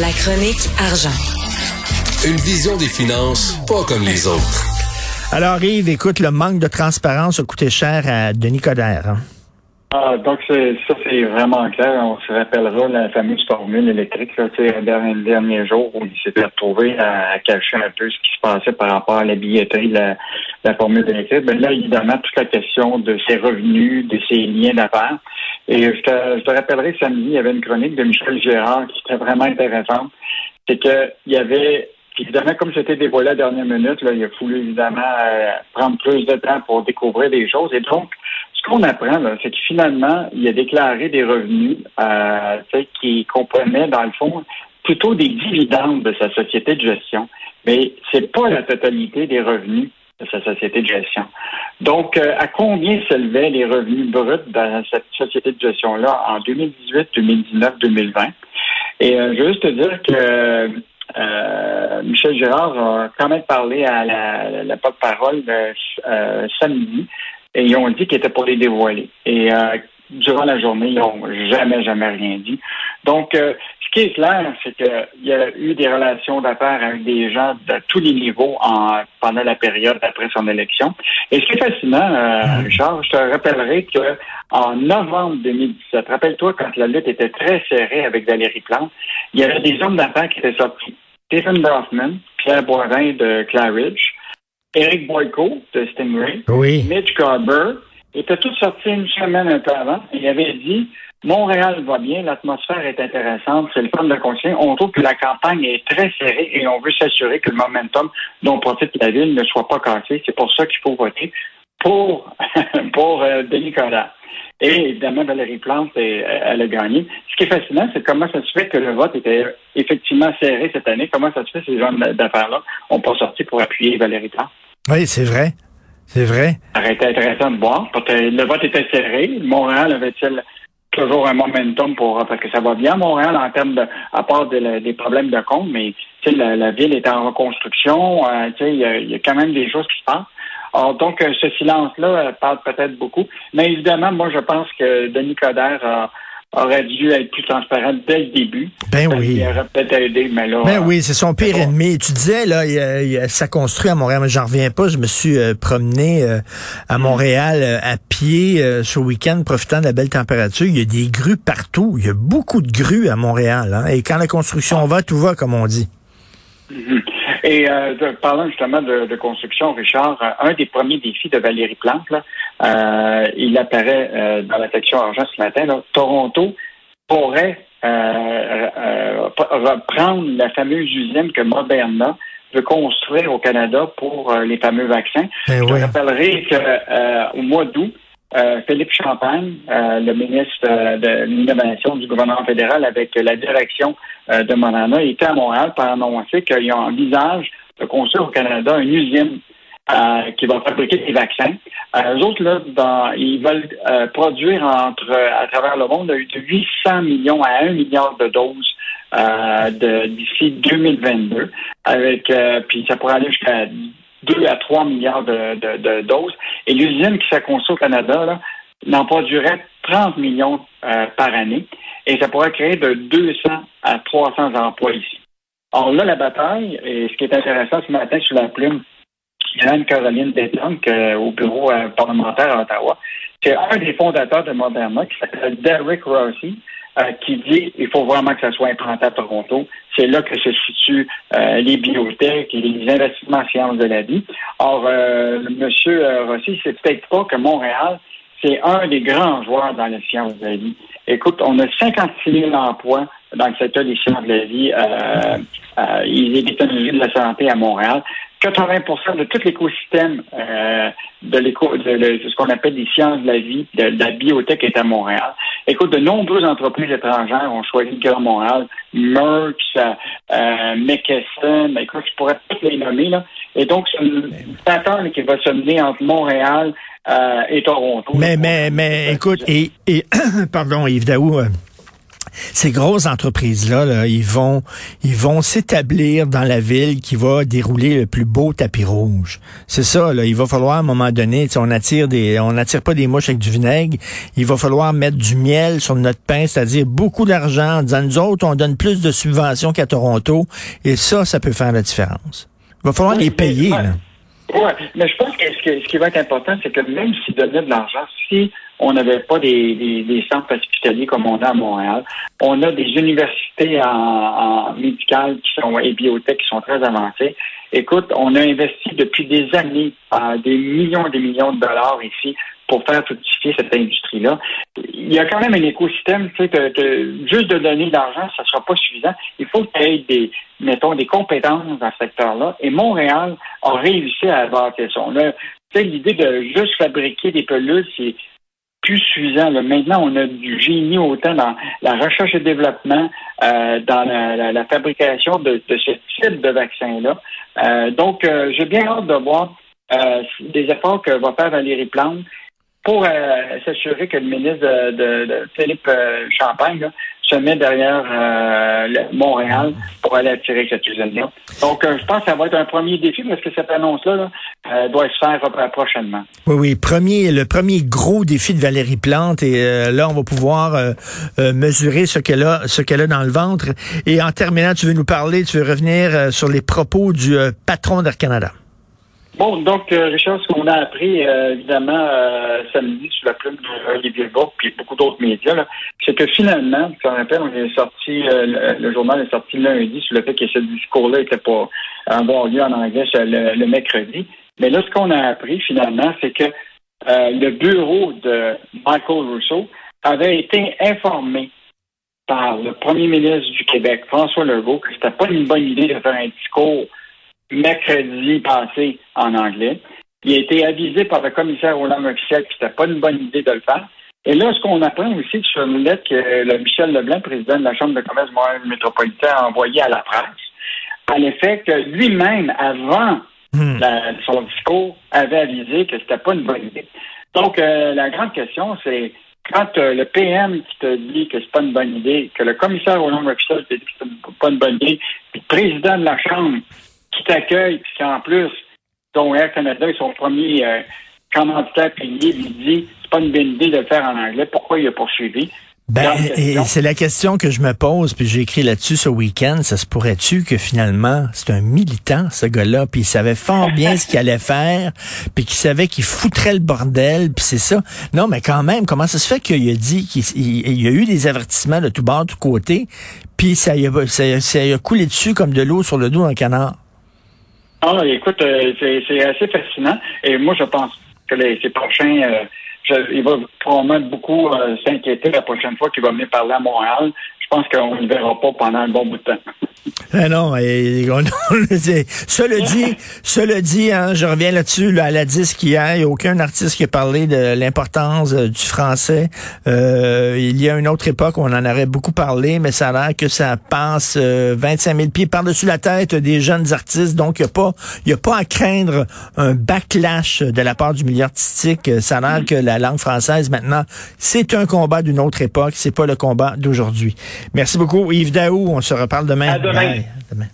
La chronique argent. Une vision des finances pas comme les autres. Alors Yves, écoute, le manque de transparence a coûté cher à Denis Coderre. hein? Ah, donc c'est ça c'est vraiment clair. On se rappellera la fameuse formule électrique là, le dernier, jour où il s'était retrouvé à, cacher un peu ce qui se passait par rapport à la billetterie de la, formule électrique. Ben là, évidemment, toute la question de ses revenus, de ses liens d'affaires. Et je te, rappellerai samedi, il y avait une chronique de Michel Gérard qui était vraiment intéressante. C'est que il y avait puis évidemment, comme c'était dévoilé à la dernière minute, il a fallu évidemment euh, prendre plus de temps pour découvrir des choses. Et donc, ce qu'on apprend, c'est que finalement, il a déclaré des revenus euh, qui comprenaient, dans le fond, plutôt des dividendes de sa société de gestion. Mais c'est pas la totalité des revenus de sa société de gestion. Donc, euh, à combien s'élevaient les revenus bruts dans cette société de gestion-là en 2018, 2019, 2020? Et euh, je veux juste te dire que Michel Girard a quand même parlé à la, la porte-parole euh, samedi et ils ont dit qu'ils étaient pour les dévoiler. Et euh, durant la journée, ils n'ont jamais, jamais rien dit. Donc, euh, ce qui est clair, c'est qu'il y a eu des relations d'affaires avec des gens de tous les niveaux en, pendant la période après son élection. Et ce qui est fascinant, euh, Richard, je te rappellerai que en novembre 2017, rappelle-toi quand la lutte était très serrée avec Valérie Plante, il y avait des hommes d'affaires qui étaient sortis. Stephen Dorfman, Pierre Boivin de Claridge, Eric Boyko de Stingray, Oui. Mitch Garber, étaient tous sortis une semaine un peu avant et avaient dit Montréal va bien, l'atmosphère est intéressante, c'est le fun de conseiller. On trouve que la campagne est très serrée et on veut s'assurer que le momentum dont profite la ville ne soit pas cassé. C'est pour ça qu'il faut voter pour, pour euh, Denis Coderre. Et évidemment, Valérie Plante, elle, elle a gagné. Ce qui est fascinant, c'est comment ça se fait que le vote était effectivement serré cette année. Comment ça se fait que ces gens d'affaires-là n'ont pas sorti pour appuyer Valérie Plante? Oui, c'est vrai. C'est vrai. Ça aurait été intéressant de voir. Le vote était serré. Montréal avait-il toujours un momentum pour parce que ça va bien Montréal en termes de à part des problèmes de compte, mais la, la ville est en reconstruction. euh, il y, a- quand même des choses qui se passent. Donc, euh, ce silence-là euh, parle peut-être beaucoup. Mais évidemment, moi, je pense que Denis Coderre a- aurait dû être plus transparent dès le début. Ben oui. lui aurait peut-être aidé, mais là... Ben euh, oui, c'est son pire ennemi. Tu disais, là, il, euh, il, ça construit à Montréal, mais j'en reviens pas. Je me suis euh, promené euh, à Montréal euh, à pied euh, ce week-end, profitant de la belle température. Il y a des grues partout. Il y a beaucoup de grues à Montréal. hein. Et quand la construction va, tout va, comme on dit. Mhm. Et euh, de- parlant justement de, de construction, Richard, euh, un des premiers défis de Valérie Plante, là, euh, il apparaît euh, dans la section argent ce matin, là, Toronto pourrait euh, euh, reprendre la fameuse usine que Moderna veut construire au Canada pour les fameux vaccins. Ben Je oui. te rappellerai qu'au mois d'août, euh, Philippe Champagne, euh, le ministre euh, de l'Innovation du gouvernement fédéral, avec la direction de Moderna, était à Montréal pour annoncer qu'ils envisagent de construire au Canada une usine qui va fabriquer des vaccins. Euh, eux autres, là, dans, ils veulent produire entre à travers le monde de 800 millions à 1 milliard de doses d'ici 2022. Avec puis ça pourrait aller jusqu'à 2 à 3 milliards de, de- de doses. Et l'usine qui s'est construite au Canada là, n'en produirait 30 millions euh, par année. Et ça pourrait créer de 200 à 300 emplois ici. Alors là, la bataille, et ce qui est intéressant ce matin sur la plume, il y a Anne-Caroline Deslanques euh, au bureau euh, parlementaire à Ottawa. C'est un des fondateurs de Moderna qui s'appelle Derek Rossi, euh, qui dit il faut vraiment que ça soit implanté à Toronto. C'est là que se situent euh, les biotech et les investissements en sciences de la vie. Or, euh, Monsieur euh, Rossi, c'est peut-être pas que Montréal, c'est un des grands joueurs dans les sciences de la vie. Écoute, on a 56 000 emplois dans le secteur des sciences de la vie euh, euh, des technologies de la santé à Montréal. 80% de tout l'écosystème euh, de, l'éco, de, ce qu'on appelle des sciences de la vie, de, la biotech est à Montréal. Écoute, de nombreuses entreprises étrangères ont choisi le Grand Montréal, Merck, euh, McKesson, écoute, je pourrais toutes les nommer, là. Et donc, c'est une bataille qui va se mener entre Montréal euh, et Toronto. Mais, mais, mais, écoute, et, et pardon, Yves Daou, euh, ces grosses entreprises-là, là, ils vont, ils vont s'établir dans la ville qui va dérouler le plus beau tapis rouge. C'est ça, là. Il va falloir à un moment donné, on attire des, on attire pas des mouches avec du vinaigre. Il va falloir mettre du miel sur notre pain, c'est-à-dire beaucoup d'argent. En disant, nous autres, on donne plus de subventions qu'à Toronto. Et ça, ça peut faire la différence. Il va falloir les payer, là. Oui, mais je pense que ce, qui va être important, c'est que même s'ils donnaient de l'argent, si on n'avait pas des, des, centres hospitaliers comme on a à Montréal, on a des universités en, en médicales qui sont et biotech qui sont très avancées. Écoute, on a investi depuis des années euh, des millions et des millions de dollars ici pour faire fructifier cette industrie-là. Il y a quand même un écosystème, tu sais, que, juste de donner de l'argent, ça ne sera pas suffisant. Il faut qu'il y ait des, mettons, des compétences dans ce secteur-là. Et Montréal a réussi à bâtir ça. L'idée de juste fabriquer des pelules, c'est plus suffisant. Maintenant, on a du génie autant dans la recherche et développement, euh, dans la, fabrication de, ce type de vaccin-là. Euh, donc, euh, j'ai bien hâte de voir des efforts que va faire Valérie Plante pour euh, s'assurer que le ministre de, Philippe euh, Champagne se met derrière euh, Montréal pour aller attirer cette usine-là. Donc, je pense que ça va être un premier défi parce que cette annonce-là doit se faire prochainement. Oui, oui, premier, le premier gros défi de Valérie Plante et là, on va pouvoir mesurer ce qu'elle a, ce qu'elle a dans le ventre. Et en terminant, tu veux nous parler, tu veux revenir sur les propos du patron d'Air Canada. Bon, donc, euh, Richard, ce qu'on a appris, euh, évidemment, euh, samedi, sous la plume d'Olivier Bourg, puis beaucoup d'autres médias, c'est que finalement, tu te rappelles, on est sorti, le, journal est sorti lundi sur le fait que ce discours-là n'était pas avoir lieu en anglais le, le, mercredi. Mais là, ce qu'on a appris, finalement, c'est que le bureau de Michael Rousseau avait été informé par le premier ministre du Québec, François Legault, que c'était pas une bonne idée de faire un discours mercredi passé en anglais. Il a été avisé par le commissaire aux langues officielles que c'était pas une bonne idée de le faire. Et là, ce qu'on apprend aussi sur une lettre que le Michel Leblanc, président de la Chambre de commerce Montréal métropolitain, a envoyée à la presse, en effet que lui-même, avant hmm. son discours, avait avisé que c'était pas une bonne idée. Donc, euh, la grande question, c'est quand euh, le PM qui te dit que c'est pas une bonne idée, que le commissaire aux langues officielles te dit que c'est pas une bonne idée, puis le président de la Chambre qui t'accueille, puis qu'en plus, ton Air Canada est son premier euh, commanditaire payé, lui dit c'est pas une bonne idée de le faire en anglais, pourquoi il a poursuivi? Ben, et c'est la question que je me pose, puis j'ai écrit là-dessus ce week-end. Ça se pourrait-tu que finalement, c'est un militant, ce gars-là, puis il savait fort bien ce qu'il allait faire, puis qu'il savait qu'il foutrait le bordel, puis c'est ça. Non, mais quand même, comment ça se fait qu'il a dit qu'il y a eu des avertissements de tout bord, de tout côté, puis ça, ça, ça a coulé dessus comme de l'eau sur le dos d'un canard? Ah, écoute, euh, c'est assez fascinant. Et moi, je pense que les, ces prochains, euh, il va probablement beaucoup euh, s'inquiéter la prochaine fois qu'il va venir parler à Montréal. Je pense qu'on ne le verra pas pendant un bon bout de temps. Ah non, et, on, cela dit, cela dit, hein, je reviens là-dessus, à la disque hier, il n'y a aucun artiste qui a parlé de l'importance euh, du français. Euh, il y a une autre époque où on en aurait beaucoup parlé, mais ça a l'air que ça passe 25 000 pieds par-dessus la tête des jeunes artistes, donc il n'y a pas, il a pas à craindre un backlash de la part du milieu artistique. Ça a l'air que la langue française maintenant, c'est un combat d'une autre époque, c'est pas le combat d'aujourd'hui. Merci beaucoup, Yves Daou. On se reparle demain. À demain. night. Bye.